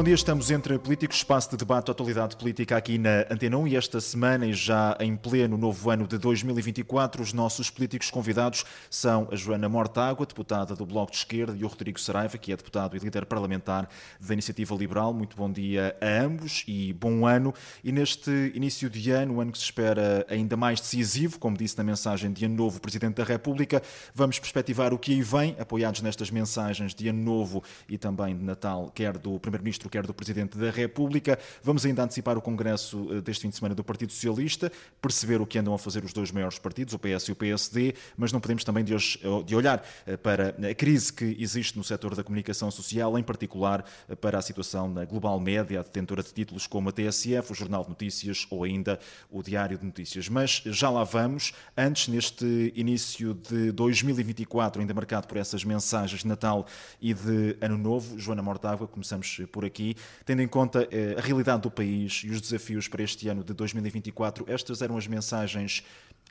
Bom dia, estamos entre políticos, espaço de debate, atualidade política aqui na Antena 1 e esta semana e já em pleno novo ano de 2024, os nossos políticos convidados são a Joana Mortágua, deputada do Bloco de Esquerda, e o Rodrigo Saraiva, que é deputado e líder parlamentar da Iniciativa Liberal. Muito bom dia a ambos e bom ano. E neste início de ano, um ano que se espera ainda mais decisivo, como disse na mensagem de Ano Novo, Presidente da República, vamos perspectivar o que aí vem, apoiados nestas mensagens de Ano Novo e também de Natal, quer do Primeiro-Ministro quer do Presidente da República. Vamos ainda antecipar o Congresso eh, deste fim de semana do Partido Socialista, perceber o que andam a fazer os dois maiores partidos, o PS e o PSD, mas não podemos também de, hoje, eh, de olhar eh, para a crise que existe no setor da comunicação social, em particular para a situação na Global Média, a detentora de títulos como a TSF, o Jornal de Notícias ou ainda o Diário de Notícias. Mas já lá vamos. Antes, neste início de 2024, ainda marcado por essas mensagens de Natal e de Ano Novo, Joana Mortágua, começamos por aqui aqui, tendo em conta eh, a realidade do país e os desafios para este ano de 2024, estas eram as mensagens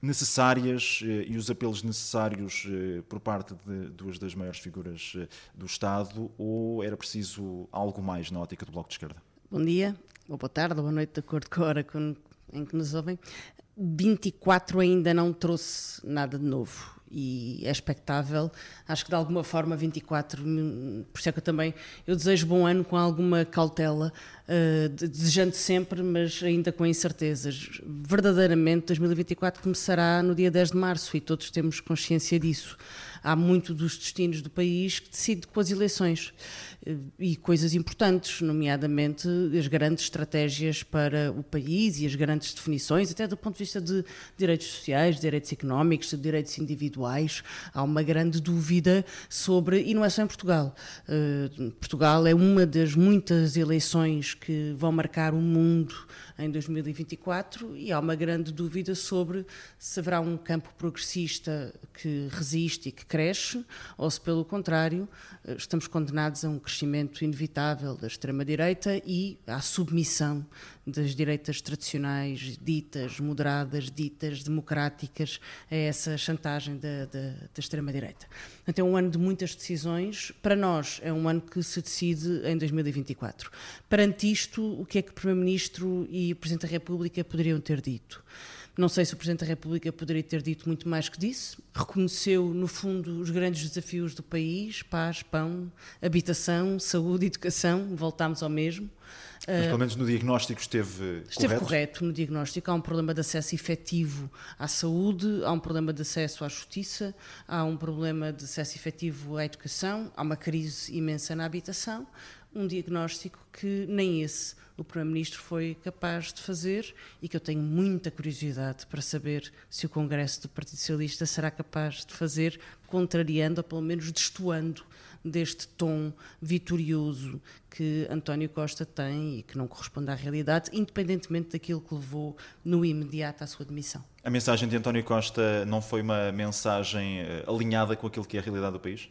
necessárias eh, e os apelos necessários eh, por parte de duas das maiores figuras do Estado ou era preciso algo mais na ótica do Bloco de Esquerda? Bom dia, ou boa tarde, ou boa noite, de acordo com a hora em que nos ouvem. 24 ainda não trouxe nada de novo e é expectável. Acho que de alguma forma 24, por isso é que eu também eu desejo bom ano com alguma cautela, uh, desejando sempre, mas ainda com incertezas. Verdadeiramente 2024 começará no dia 10 de março e todos temos consciência disso. Há muito dos destinos do país que decide com as eleições e coisas importantes, nomeadamente as grandes estratégias para o país e as grandes definições, até do ponto de vista de direitos sociais, direitos económicos, de direitos individuais. Há uma grande dúvida sobre, e não é só em Portugal. Uh, Portugal é uma das muitas eleições que vão marcar o mundo em 2024 e há uma grande dúvida sobre se haverá um campo progressista que resiste e que cresce ou se, pelo contrário, eh, estamos condenados a um crescimento inevitável da extrema-direita e à submissão das direitas tradicionais, ditas moderadas, ditas democráticas, a essa chantagem da, da, da extrema-direita. Então é um ano de muitas decisões. Para nós, é um ano que se decide em 2024. Perante isto, o que é que o Primeiro-Ministro e o Presidente da República poderiam ter dito? Não sei se o Presidente da República poderia ter dito muito mais que disse. Reconheceu, no fundo, os grandes desafios do país: paz, pão, habitação, saúde, educação. Voltámos ao mesmo. Mas pelo menos no diagnóstico esteve, esteve correto? correto no diagnóstico. Há um problema de acesso efetivo à saúde, há um problema de acesso à justiça, há um problema de acesso efetivo à educação, há uma crise imensa na habitação. Um diagnóstico que nem esse o Primeiro-Ministro foi capaz de fazer e que eu tenho muita curiosidade para saber se o Congresso do Partido Socialista será capaz de fazer, contrariando ou pelo menos destoando deste tom vitorioso que António Costa tem e que não corresponde à realidade, independentemente daquilo que levou no imediato à sua demissão. A mensagem de António Costa não foi uma mensagem eh, alinhada com aquilo que é a realidade do país?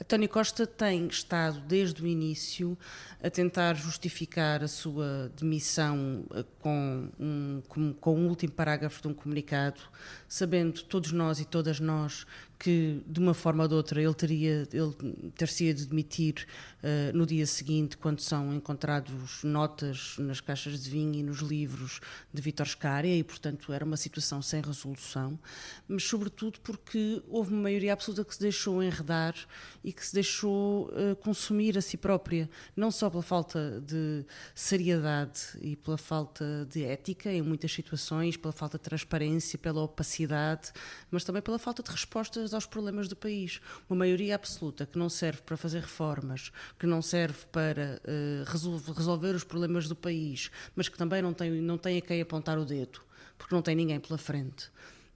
António Costa tem estado desde o início a tentar justificar a sua demissão eh, com um, com, com um último parágrafo de um comunicado, sabendo todos nós e todas nós que de uma forma ou de outra ele teria ele ter-se de demitir uh, no dia seguinte quando são encontrados notas nas caixas de vinho e nos livros de Vítor Scária e portanto era uma situação sem resolução mas sobretudo porque houve uma maioria absoluta que se deixou enredar e que se deixou uh, consumir a si própria não só pela falta de seriedade e pela falta de ética em muitas situações pela falta de transparência pela opacidade mas também pela falta de respostas aos problemas do país. Uma maioria absoluta que não serve para fazer reformas, que não serve para uh, resolver, os problemas do país, mas que também não tem, não tem a quem apontar o dedo, porque não tem ninguém pela frente.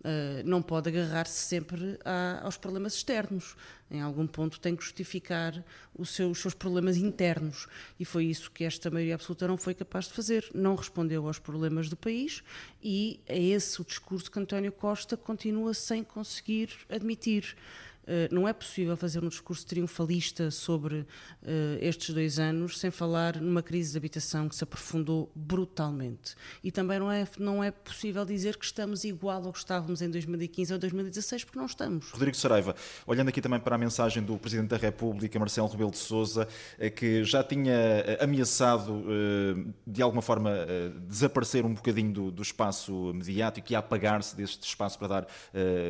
Uh, não pode agarrar-se sempre a, aos problemas externos. Em algum ponto tem que justificar os seus problemas internos. E foi isso que esta maioria absoluta não foi capaz de fazer. Não respondeu aos problemas do país e é esse o discurso que António Costa continua sem conseguir admitir. Não é possível fazer um discurso triunfalista sobre estes dois anos sem falar numa crise de habitação que se aprofundou brutalmente. E também não é, não é possível dizer que estamos igual ao que estávamos em 2015 ou 2016, porque não estamos. Rodrigo Saraiva, olhando aqui também para a mensagem do Presidente da República, Marcelo Rebelo de Sousa, que já tinha ameaçado de alguma forma desaparecer um bocadinho do, do espaço mediático e apagar-se deste espaço para dar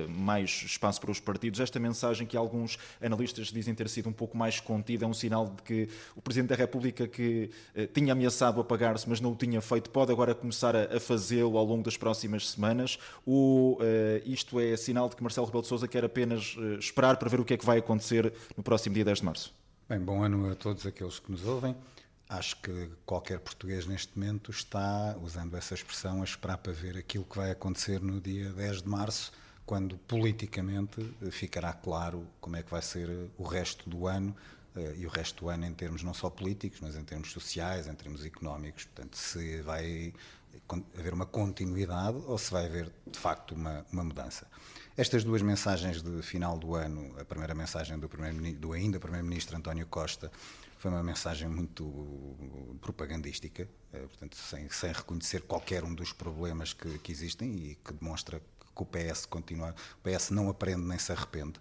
mais espaço para os partidos. Esta mensagem que alguns analistas dizem ter sido um pouco mais contida é um sinal de que o Presidente da República que tinha ameaçado apagar-se, mas não o tinha feito, pode agora começar a, fazê-lo ao longo das próximas semanas? Ou isto é sinal de que Marcelo Rebelo de Sousa quer apenas esperar para ver o que é que vai acontecer no próximo dia 10 de março? Bem, bom ano a todos aqueles que nos ouvem. Acho que qualquer português neste momento está, usando essa expressão, a esperar para ver aquilo que vai acontecer no dia 10 de março, quando politicamente ficará claro como é que vai ser o resto do ano eh, e o resto do ano em termos não só políticos, mas em termos sociais, em termos económicos. Portanto, se vai haver uma continuidade ou se vai haver de facto uma, uma mudança. Estas duas mensagens de final do ano, a primeira mensagem do, primeiro, do ainda Primeiro-Ministro António Costa, foi uma mensagem muito propagandística, eh, portanto, sem, sem reconhecer qualquer um dos problemas que, que existem e que demonstra que o PS continua, o PS não aprende nem se arrepende.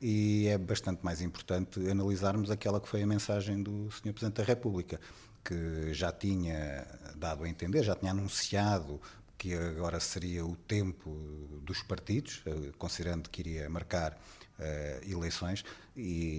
E é bastante mais importante analisarmos aquela que foi a mensagem do Sr. Presidente da República, que já tinha dado a entender, já tinha anunciado que agora seria o tempo dos partidos, eh, considerando que iria marcar uh, eleições.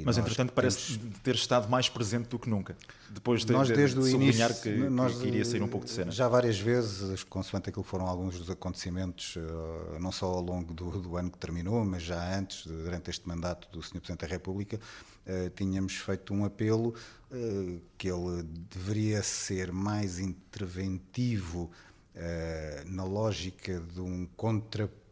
Mas, entretanto, parece temos... ter estado mais presente do que nunca, depois de, nós, desde de, o início, que, nós, que iria sair um pouco de cena. Já várias vezes, consoante aquilo que foram alguns dos acontecimentos, uh, não só ao longo do, do, ano que terminou, mas já antes, durante este mandato do Sr. Presidente da República, uh, tínhamos feito um apelo que ele deveria ser mais interventivo na lógica de um contraponto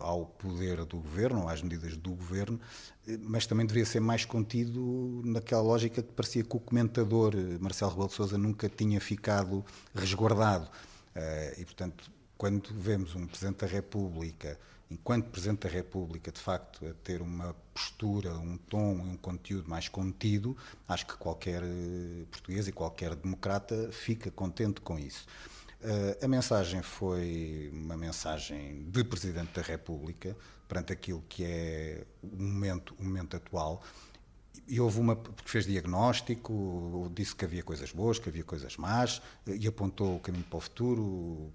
ao poder do governo, às medidas do governo, eh, mas também deveria ser mais contido naquela lógica que parecia que o comentador eh, Marcelo Rebelo de Sousa nunca tinha ficado resguardado. E, portanto, quando vemos um Presidente da República, enquanto Presidente da República, de facto, a ter uma postura, um tom, um conteúdo mais contido, acho que qualquer português e qualquer democrata fica contente com isso. Uh, a mensagem foi uma mensagem de Presidente da República perante aquilo que é o momento, o momento atual. E houve uma, porque fez diagnóstico, disse que havia coisas boas, que havia coisas más, e apontou o caminho para o futuro,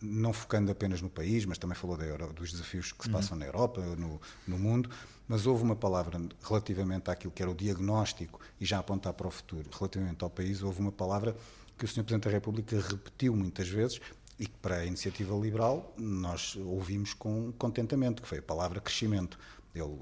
não focando apenas no país, mas também falou Euro, dos desafios que se uhum. passam uhum. na Europa, no, no mundo. Mas houve uma palavra relativamente àquilo que era o diagnóstico e já apontar para o futuro, relativamente ao país, houve uma palavra que o Sr. Presidente da República repetiu muitas vezes e que para a iniciativa liberal nós ouvimos com contentamento, que foi a palavra crescimento. Ele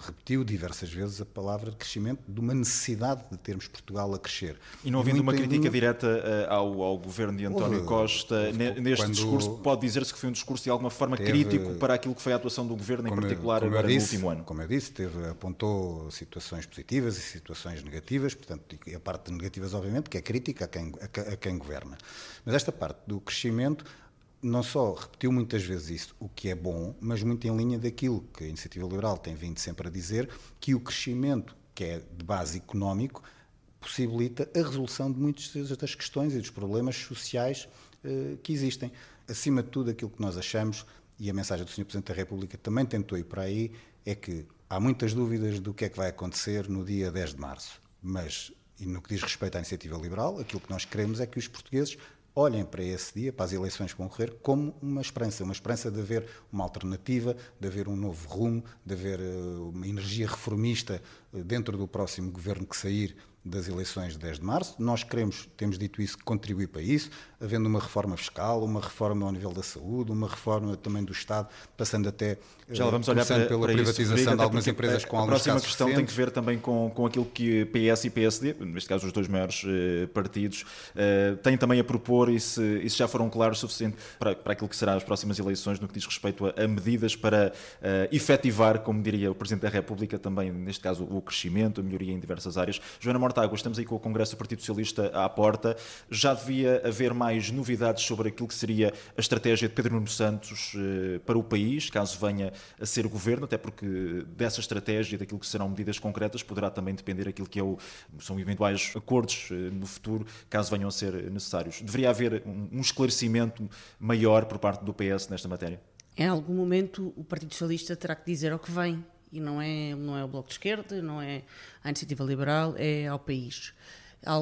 repetiu diversas vezes a palavra crescimento, de uma necessidade de termos Portugal a crescer. E não havendo uma crítica linha... direta uh, ao, ao, governo de António houve, Costa, houve, neste discurso, pode dizer-se que foi um discurso de alguma forma teve, crítico para aquilo que foi a atuação do governo, em particular agora disse, no último ano? Como eu disse, teve, apontou situações positivas e situações negativas, portanto, a parte de negativas, obviamente, que é crítica a quem, a, a quem governa. Mas esta parte do crescimento não só repetiu muitas vezes isso, o que é bom, mas muito em linha daquilo que a Iniciativa Liberal tem vindo sempre a dizer, que o crescimento, que é de base económico, possibilita a resolução de muitas das questões e dos problemas sociais eh, que existem. Acima de tudo, aquilo que nós achamos, e a mensagem do Sr. Presidente da República também tentou ir para aí, é que há muitas dúvidas do que é que vai acontecer no dia 10 de março. Mas, e no que diz respeito à iniciativa liberal, aquilo que nós queremos é que os portugueses olhem para esse dia, para as eleições que vão correr, como uma esperança, uma esperança de haver uma alternativa, de haver um novo rumo, de haver eh, uma energia reformista dentro do próximo governo que sair das eleições de 10 de março. Nós queremos, temos dito isso, contribuir para isso, havendo uma reforma fiscal, uma reforma ao nível da saúde, uma reforma também do Estado, passando até já vamos olhar para, pela para privatização isso, de algumas empresas com alguns A próxima questão recentes. tem que ver também com, com aquilo que PS e PSD, neste caso os dois maiores uh, partidos, uh, têm também a propor e se, e se já foram claros o suficiente para, para aquilo que serão as próximas eleições no que diz respeito a, a medidas para uh, efetivar, como diria o Presidente da República, também neste caso o crescimento, a melhoria em diversas áreas. Joana Mortágua, estamos aí com o Congresso do Partido Socialista à porta. Já devia haver mais novidades sobre aquilo que seria a estratégia de Pedro Nuno Santos eh, para o país, caso venha a ser governo, até porque dessa estratégia daquilo que serão medidas concretas poderá também depender aquilo que é o, são eventuais acordos eh, no futuro, caso venham a ser necessários. Deveria haver um esclarecimento maior por parte do PS nesta matéria? Em algum momento o Partido Socialista terá que dizer ao que vem e não é, não é o Bloco de Esquerda, não é a Iniciativa Liberal, é ao país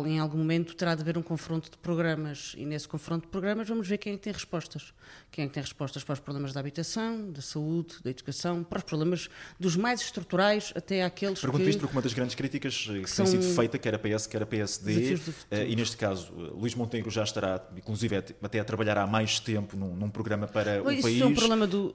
em algum momento terá de haver um confronto de programas e nesse confronto de programas vamos ver quem é que tem respostas. Quem é que tem respostas para os problemas da habitação, da saúde, da educação, para os problemas dos mais estruturais até aqueles Pergunto que... isto porque uma das grandes críticas que, que tem sido feita, quer a PS, quer a PSD, eh, e neste caso Luís Montenegro já estará, inclusive até a trabalhar há mais tempo num, num programa para Bom, o país, é um problema do, do...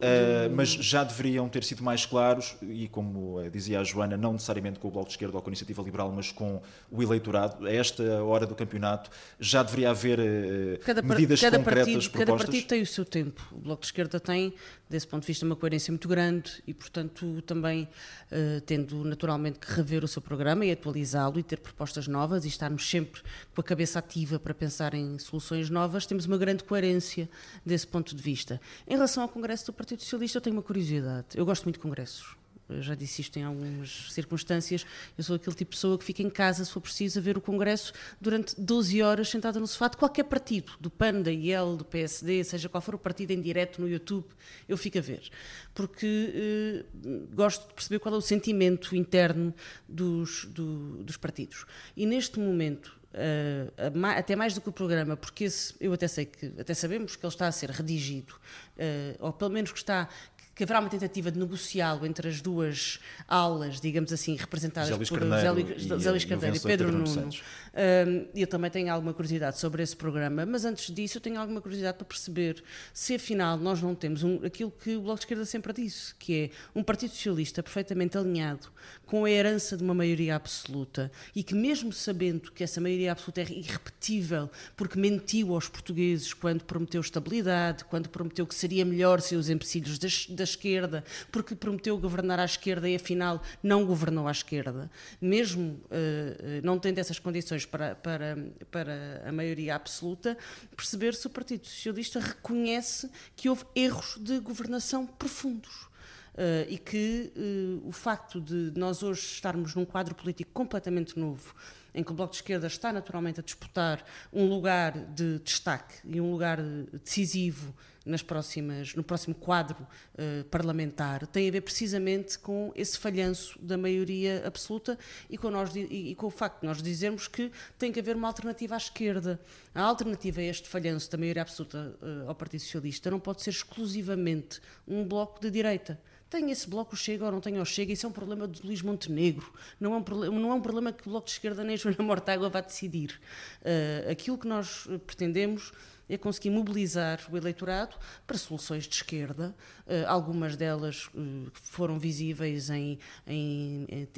mas já deveriam ter sido mais claros e como dizia a Joana, não necessariamente com o Bloco de Esquerda ou com a Iniciativa Liberal, mas com o eleitorado esta hora do campeonato já deveria haver uh, cada, medidas cada concretas partido, propostas? Cada partido tem o seu tempo. O Bloco de Esquerda tem, desse ponto de vista, uma coerência muito grande e, portanto, também uh, tendo naturalmente que rever o seu programa e atualizá-lo e ter propostas novas e estarmos sempre com a cabeça ativa para pensar em soluções novas, temos uma grande coerência desse ponto de vista. Em relação ao Congresso do Partido Socialista, eu tenho uma curiosidade. Eu gosto muito de congressos eu já disse isto em algumas circunstâncias, eu sou aquele tipo de pessoa que fica em casa, se for preciso, a ver o Congresso durante 12 horas sentada no sofá de qualquer partido, do PAN, da IEL, do PSD, seja qual for o partido em direto no YouTube, eu fico a ver. Porque eh, gosto de perceber qual é o sentimento interno dos, do, dos partidos. E neste momento, Uh, até mais do que o programa, porque esse, eu até sei que até sabemos que ele está a ser redigido, uh, ou pelo menos que está que haverá uma tentativa de negociá-lo entre as duas aulas, digamos assim, representadas Luís por Carneiro José Luís Carneiro e Pedro, Pedro Nuno. Eu também tenho alguma curiosidade sobre esse programa, mas antes disso eu tenho alguma curiosidade para perceber se afinal nós não temos um, aquilo que o Bloco de Esquerda sempre disse, que é um Partido Socialista perfeitamente alinhado com a herança de uma maioria absoluta e que mesmo sabendo que essa maioria absoluta é irrepetível porque mentiu aos portugueses quando prometeu estabilidade, quando prometeu que seria melhor se os empecilhos das, da esquerda, porque prometeu governar à esquerda e afinal não governou à esquerda, mesmo uh, não tendo essas condições para, para, para a maioria absoluta, perceber se o Partido Socialista reconhece que houve erros de governação profundos. Uh, e que uh, o facto de nós hoje estarmos num quadro político completamente novo, em que o Bloco de Esquerda está naturalmente a disputar um lugar de destaque e um lugar decisivo nas próximas, no próximo quadro uh, parlamentar tem a ver precisamente com esse falhanço da maioria absoluta e com, nós, e, e com o facto de nós dizermos que tem que haver uma alternativa à esquerda. A alternativa a este falhanço da maioria absoluta uh, ao Partido Socialista não pode ser exclusivamente um bloco de direita tem esse bloco chega ou não tem ou chega, isso é um problema de Luís Montenegro, não é um, problema, não é um problema que o Bloco de Esquerda nem Joana Mortágua vai decidir. Uh, aquilo que nós pretendemos é conseguir mobilizar o eleitorado para soluções de esquerda. Uh, algumas delas uh, foram visíveis em, em, em,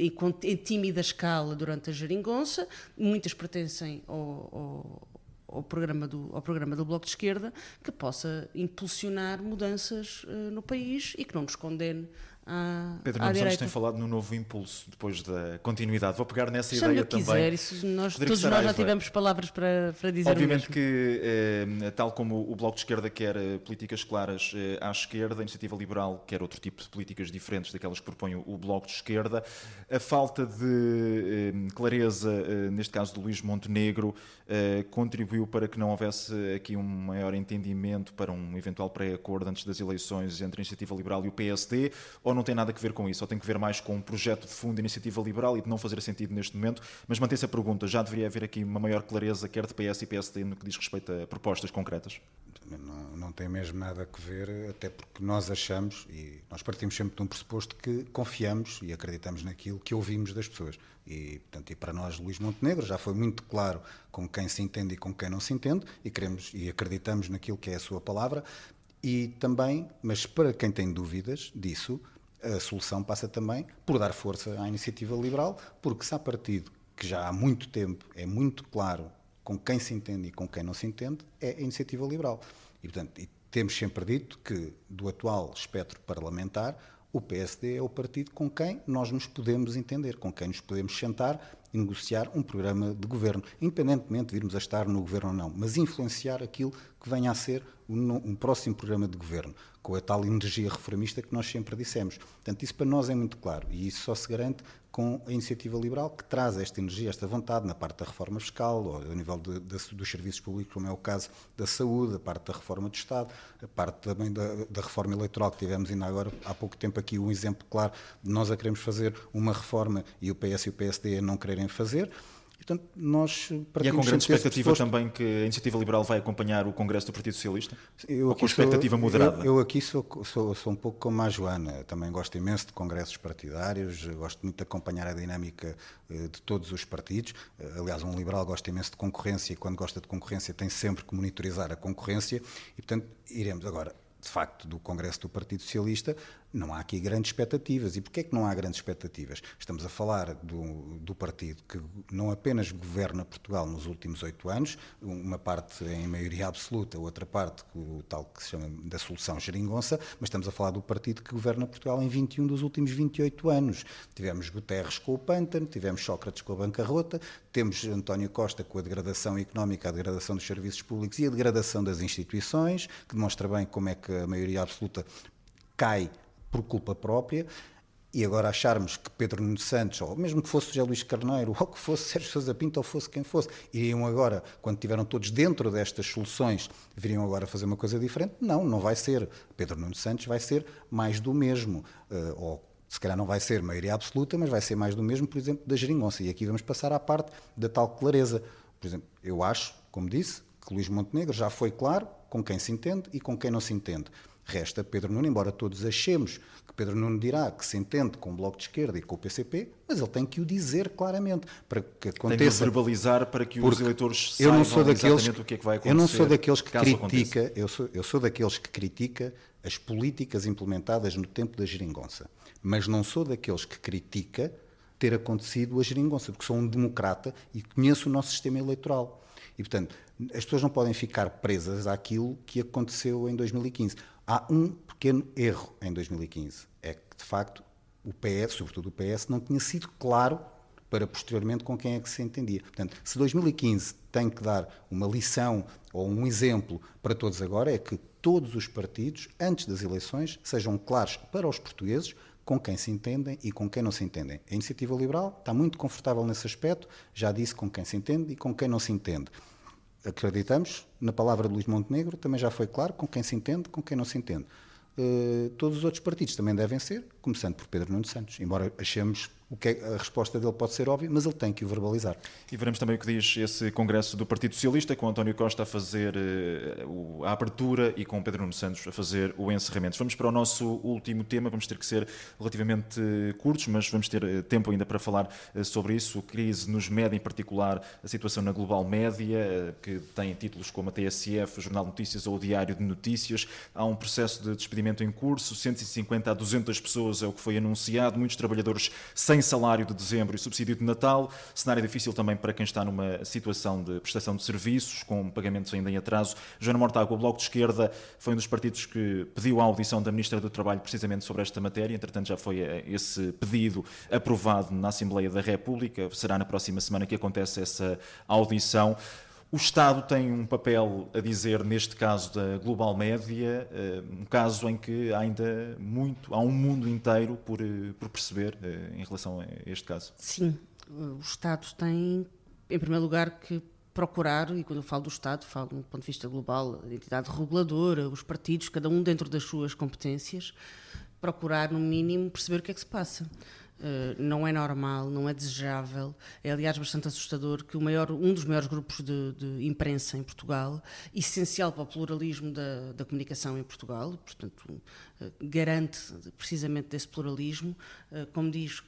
em, tímida escala durante a geringonça, muitas pertencem ao, ao ao programa, do, ao programa do Bloco de Esquerda que possa impulsionar mudanças uh, no país e que não nos condene à, Pedro Nuno Santos tem falado no novo impulso depois da continuidade. Vou pegar nessa Chame ideia também. quiser, isso nós, todos nós já tivemos palavras para, para dizer Obviamente que, eh, tal como o Bloco de Esquerda quer eh, políticas claras eh, à esquerda, a Iniciativa Liberal quer outro tipo de políticas diferentes daquelas que propõe o Bloco de Esquerda, a falta de eh, clareza, eh, neste caso do Luís Montenegro, contribuiu para que não houvesse aqui um maior entendimento para um eventual pré-acordo antes das eleições entre a Iniciativa Liberal e o PSD, ou não tem nada a ver com isso, ou tem que ver mais com um projeto de fundo iniciativa liberal e de não fazer sentido neste momento. Mas mantém-se a pergunta: já deveria haver aqui uma maior clareza, quer de PS e PSD, no que diz respeito a propostas concretas? Não, não tem mesmo nada a ver, até porque nós achamos, e nós partimos sempre de um pressuposto que confiamos e acreditamos naquilo que ouvimos das pessoas. E, portanto, e para nós, Luís Montenegro, já foi muito claro com quem se entende e com quem não se entende, e queremos e acreditamos naquilo que é a sua palavra. E também, mas para quem tem dúvidas disso, a solução passa também por dar força à iniciativa liberal, porque se há partido que já há muito tempo é muito claro com quem se entende e com quem não se entende, é a iniciativa liberal. E, portanto, e temos sempre dito que do atual espectro parlamentar, o PSD é o partido com quem nós nos podemos entender, com quem nos podemos sentar e negociar um programa de governo, independentemente de virmos a estar no governo ou não, mas influenciar aquilo que venha a ser um, próximo programa de governo, com a tal energia reformista que nós sempre dissemos. Portanto, isso para nós é muito claro e isso só se garante com a iniciativa liberal que traz esta energia, esta vontade na parte da reforma fiscal, ou a nível de, de, dos serviços públicos, como é o caso da saúde, a parte da reforma do Estado, a parte também da, da reforma eleitoral que tivemos ainda agora há pouco tempo aqui um exemplo claro de nós a queremos fazer uma reforma e o PS e o PSD a não quererem fazer. Portanto, nós e é com grande expectativa também que a Iniciativa Liberal vai acompanhar o Congresso do Partido Socialista? Eu Ou com expectativa sou, moderada? Eu, eu aqui sou, sou, sou, um pouco como a Joana, também gosto imenso de congressos partidários, gosto muito de acompanhar a dinâmica eh, de todos os partidos. Eh, aliás, um liberal gosta imenso de concorrência e quando gosta de concorrência tem sempre que monitorizar a concorrência e, portanto, iremos agora de facto, do Congresso do Partido Socialista, não há aqui grandes expectativas. E porquê é que não há grandes expectativas? Estamos a falar do, do partido que não apenas governa Portugal nos últimos oito anos, uma parte em maioria absoluta, outra parte o tal que se chama da solução geringonça, mas estamos a falar do partido que governa Portugal em 21 dos últimos 28 anos. Tivemos Guterres com o pântano, tivemos Sócrates com a bancarrota, temos António Costa com a degradação económica, a degradação dos serviços públicos e a degradação das instituições, que demonstra bem como é que a maioria absoluta cai por culpa própria, e agora acharmos que Pedro Nuno Santos, ou mesmo que fosse José Luís Carneiro, ou que fosse Sérgio Sousa Pinto, ou fosse quem fosse, iriam agora, quando estiveram todos dentro destas soluções, viriam agora fazer uma coisa diferente? Não, não vai ser. Pedro Nuno Santos vai ser mais do mesmo, uh, ou se calhar não vai ser maioria absoluta, mas vai ser mais do mesmo, por exemplo, da geringonça. E aqui vamos passar à parte da tal clareza. Por exemplo, eu acho, como disse, que Luís Montenegro já foi claro com quem se entende e com quem não se entende. Resta Pedro Nuno, embora todos achemos que Pedro Nuno dirá que se entende com o Bloco de Esquerda e com o PCP, mas ele tem que o dizer claramente para que aconteça. Tem que verbalizar para que os eleitores saibam não sou daqueles, o que é que vai acontecer. Eu não sou daqueles que critica, eu sou, eu sou daqueles que critica as políticas implementadas no tempo da geringonça, mas não sou daqueles que critica ter acontecido a geringonça, porque sou um democrata e conheço o nosso sistema eleitoral. E, portanto, as pessoas não podem ficar presas àquilo que aconteceu em 2015. Há um pequeno erro em 2015. É que, de facto, o PS, sobretudo o PS, não tinha sido claro para posteriormente com quem é que se entendia. Portanto, se 2015 tem que dar uma lição ou um exemplo para todos agora, é que todos os partidos, antes das eleições, sejam claros para os portugueses com quem se entendem e com quem não se entendem. A iniciativa liberal está muito confortável nesse aspecto, já disse com quem se entende e com quem não se entende acreditamos na palavra de Luís Montenegro, também já foi claro com quem se entende, com quem não se entende. Uh, todos os outros partidos também devem ser, começando por Pedro Nuno Santos, embora achemos o que é, a resposta dele pode ser óbvia, mas ele tem que o verbalizar. E veremos também o que diz esse Congresso do Partido Socialista, com António Costa a fazer uh, a abertura e com Pedro Nuno Santos a fazer o encerramento. Vamos para o nosso último tema, vamos ter que ser relativamente curtos, mas vamos ter uh, tempo ainda para falar sobre isso. Crise nos média, em particular a situação na global média, que tem títulos como a TSF, o Jornal Notícias ou o Diário de Notícias. Há um processo de despedimento em curso, 150 a 200 pessoas é o que foi anunciado, muitos trabalhadores sem sem salário de dezembro e subsídio de Natal, cenário difícil também para quem está numa situação de prestação de serviços, com pagamentos ainda em atraso. Joana Mortágua, o Bloco de Esquerda, foi um dos partidos que pediu a audição da Ministra do Trabalho precisamente sobre esta matéria, entretanto já foi eh, esse pedido aprovado na Assembleia da República, será na próxima semana que acontece essa audição. O Estado tem um papel a dizer neste caso da global média, eh, um caso em que ainda muito, há um mundo inteiro por, eh, por perceber eh, em relação a este caso. Sim, o Estado tem, em primeiro lugar, que procurar, e quando eu falo do Estado, falo do ponto de vista global, a entidade reguladora, os partidos, cada um dentro das suas competências, procurar, no mínimo, perceber o que é que se passa. Uh, não é normal, não é desejável. É, aliás, bastante assustador que maior, um dos maiores grupos de, de imprensa em Portugal, essencial para o pluralismo da, da comunicação em Portugal, portanto, garante precisamente desse pluralismo, uh, como diz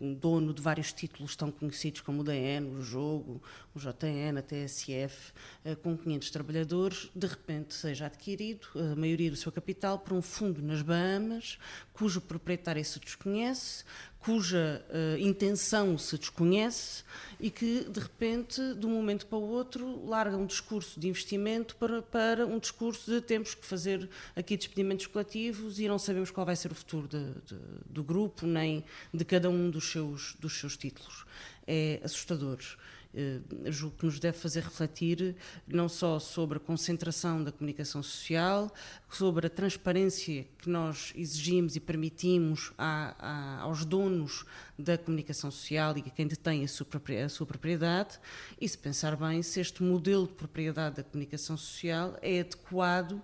um dono de vários títulos tão conhecidos como o DN, o Jogo, o JN, a TSF, eh, com 500 trabalhadores, de repente seja adquirido a maioria do seu capital por um fundo nas Bahamas, cujo proprietário se desconhece, cuja uh, intenção se desconhece e que, de repente, de um momento para o outro, larga um discurso de investimento para, para um discurso de temos que fazer aqui despedimentos coletivos e não sabemos qual vai ser o futuro de, de, do grupo, nem de cada um dos seus, dos seus títulos. É assustador. Uh, julgo que nos deve fazer refletir não só sobre a concentração da comunicação social, sobre a transparência que nós exigimos e permitimos a, a, aos donos da comunicação social e a quem detém a sua, a sua propriedade, e se pensar bem se este modelo de propriedade da comunicação social é adequado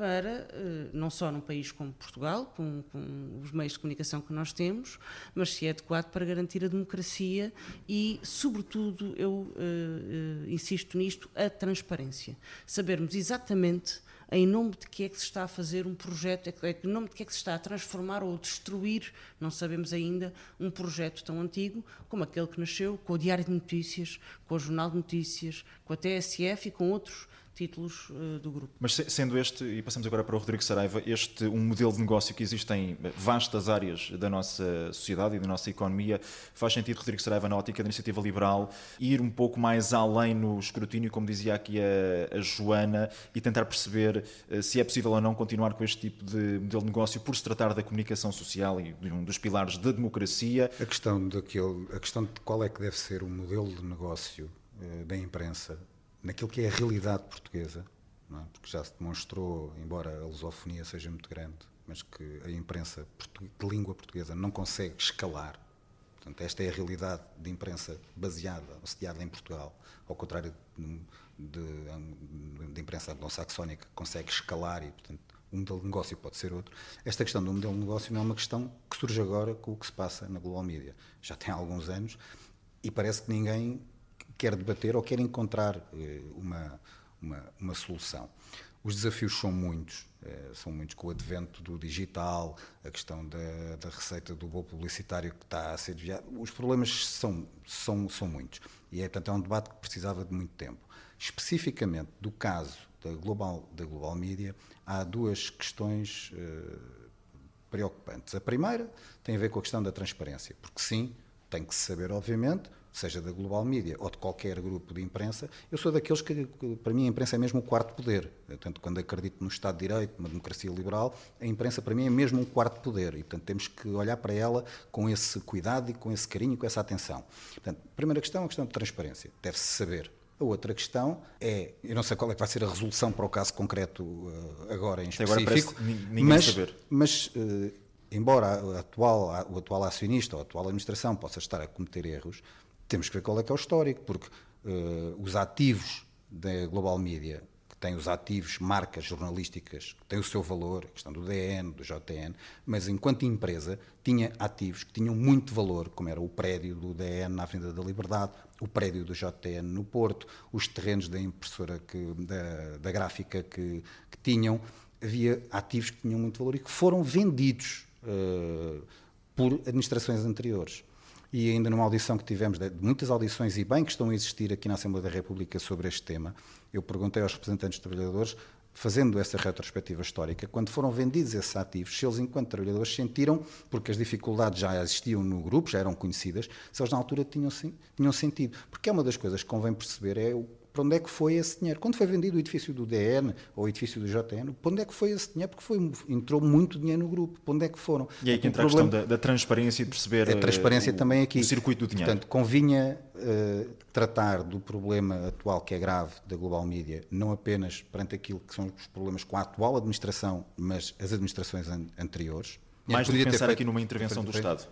para, eh, não só num país como Portugal, com, com, os meios de comunicação que nós temos, mas se é adequado para garantir a democracia e, sobretudo, eu uh, uh, insisto nisto, a transparência. Sabermos exatamente em nome de que é que se está a fazer um projeto, em nome de que é que se está a transformar ou destruir, não sabemos ainda, um projeto tão antigo como aquele que nasceu com o Diário de Notícias, com o Jornal de Notícias, com a TSF e com outros títulos uh, do grupo. Mas sendo este, e passamos agora para o Rodrigo Saraiva, este um modelo de negócio que existe em vastas áreas da nossa sociedade e da nossa economia, faz sentido, Rodrigo Saraiva, na ótica da iniciativa liberal, ir um pouco mais além no escrutínio, como dizia aqui a, a Joana, e tentar perceber uh, se é possível ou não continuar com este tipo de modelo de negócio por se tratar da comunicação social e de um dos pilares da democracia. A questão, daquele, a questão de qual é que deve ser o modelo de negócio uh, da imprensa naquilo que é a realidade portuguesa, é? porque já se demonstrou, embora a lusofonia seja muito grande, mas que a imprensa de língua portuguesa não consegue escalar. Portanto, esta é a realidade de imprensa baseada, assediada em Portugal, ao contrário de, de, de imprensa anglo-saxónica, que consegue escalar e, portanto, um modelo de negócio pode ser outro. Esta questão do modelo de negócio não é uma questão que surge agora com o que se passa na global media. Já tem alguns anos e parece que ninguém quer debater ou quer encontrar eh, uma, uma, uma solução. Os desafios são muitos, eh, são muitos com o advento do digital, a questão da, da receita do bolo publicitário que está a ser desviado. Os problemas são, são, são muitos. E é, portanto, é um debate que precisava de muito tempo. Especificamente do caso da Global, da Global Media, há duas questões eh, preocupantes. A primeira tem a ver com a questão da transparência, porque sim, tem que se saber, obviamente, seja da Global Media ou de qualquer grupo de imprensa, eu sou daqueles que, para mim, a imprensa é mesmo o quarto poder. Portanto, quando acredito no Estado de Direito, numa democracia liberal, a imprensa, para mim, é mesmo um quarto poder. E, portanto, temos que olhar para ela com esse cuidado e com esse carinho e com essa atenção. Portanto, a primeira questão é a questão de transparência. Deve-se saber. A outra questão é, eu não sei qual é que vai ser a resolução para o caso concreto uh, agora em específico, agora mas, saber. mas uh, embora o atual, o atual acionista ou a atual administração possa estar a cometer erros, temos que ver qual é que é o histórico, porque uh, os ativos da Global Media, que têm os ativos, marcas jornalísticas, que têm o seu valor, a questão do DN, do JN, mas enquanto empresa tinha ativos que tinham muito valor, como era o prédio do DN na Avenida da Liberdade, o prédio do JN no Porto, os terrenos da impressora, que, da, da gráfica que, que tinham, havia ativos que tinham muito valor e que foram vendidos uh, por administrações anteriores e ainda numa audição que tivemos, de muitas audições e bem que estão a existir aqui na Assembleia da República sobre este tema, eu perguntei aos representantes dos trabalhadores, fazendo essa retrospectiva histórica, quando foram vendidos esses ativos, se eles, enquanto trabalhadores, sentiram, porque as dificuldades já existiam no grupo, já eram conhecidas, se eles na altura tinham, tinham sentido. Porque é uma das coisas que convém perceber é o para onde é que foi esse dinheiro? Quando foi vendido o edifício do DN ou o edifício do JN, para onde é que foi esse dinheiro? Porque foi, entrou muito dinheiro no grupo. Para onde é que foram? E aí que entra a questão da, da, transparência e de perceber a transparência uh, também aqui. o circuito do dinheiro. Portanto, convinha uh, tratar do problema atual que é grave da Global Media, não apenas perante aquilo que são os problemas com a atual administração, mas as administrações an anteriores. Mais do que pensar feito, aqui numa intervenção do Estado.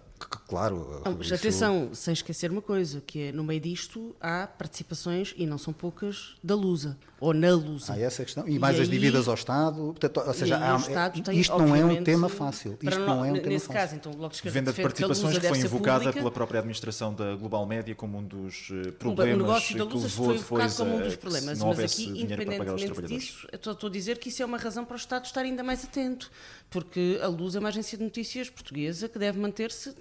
Claro. Não, mas isso... atenção, sem esquecer uma coisa, que é no meio disto há participações, e não são poucas, da Lusa, ou na Lusa. Há essa questão. E, e mais aí, as dívidas ao Estado. Portanto, ou seja, há, Estado tem, isto não é um tema fácil. Isto não, não é um tema nesse fácil. caso, então, logo Venda de participações que, que foi invocada pública. pela própria administração da Global Média como um dos eh, problemas o negócio da Lusa foi invocado como um dos problemas. Mas aqui, independentemente disso, estou a dizer que isso é uma razão para o Estado estar ainda mais atento, porque a Luz é uma agência de notícias portuguesa que deve manter-se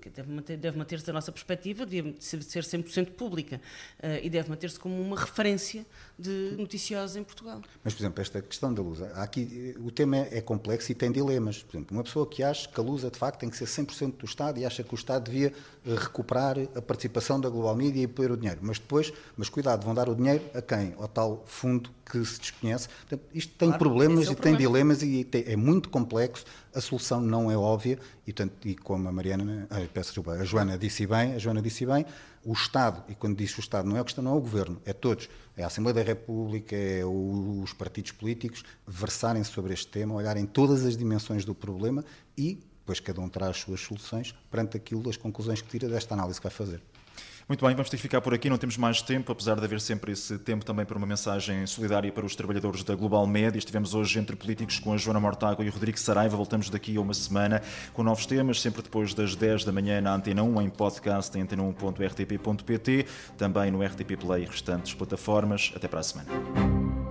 que deve manter-se deve manter da nossa perspectiva, ser, ser 100% pública uh, e deve manter-se como uma referência de noticiosa em Portugal. Mas, por exemplo, esta questão da luz, aqui, o tema é complexo e tem dilemas. Por exemplo, uma pessoa que acha que a luz, de facto, tem que ser 100% do Estado e acha que o Estado devia eh, recuperar a participação da Global Media e pôr o dinheiro. Mas depois, mas cuidado, vão dar o dinheiro a quem? Ao tal fundo que se desconhece. Portanto, isto tem claro, problemas é e tem dilemas e é muito complexo. A solução não é óbvia e, tanto, e como a Mariana, ai, peço desculpa, a Joana disse bem, a Joana disse bem, o Estado, e quando diz o Estado não é a questão, não é o Governo, é todos, é a Assembleia da República, é os partidos políticos, versarem sobre este tema, olharem todas as dimensões do problema e depois cada um traz as suas soluções perante aquilo, as conclusões que tira desta análise que vai fazer. Muito bem, vamos ter que ficar por aqui, não temos mais tempo, apesar de haver sempre esse tempo também para uma mensagem solidária para os trabalhadores da Global Média. Estivemos hoje entre políticos com a Joana Mortágua e o Rodrigo Saraiva. Voltamos daqui a uma semana com novos temas, sempre depois das 10 da manhã na Antena 1, em podcast em antena1.rtp.pt, também no RTP Play e restantes plataformas. Até para a semana.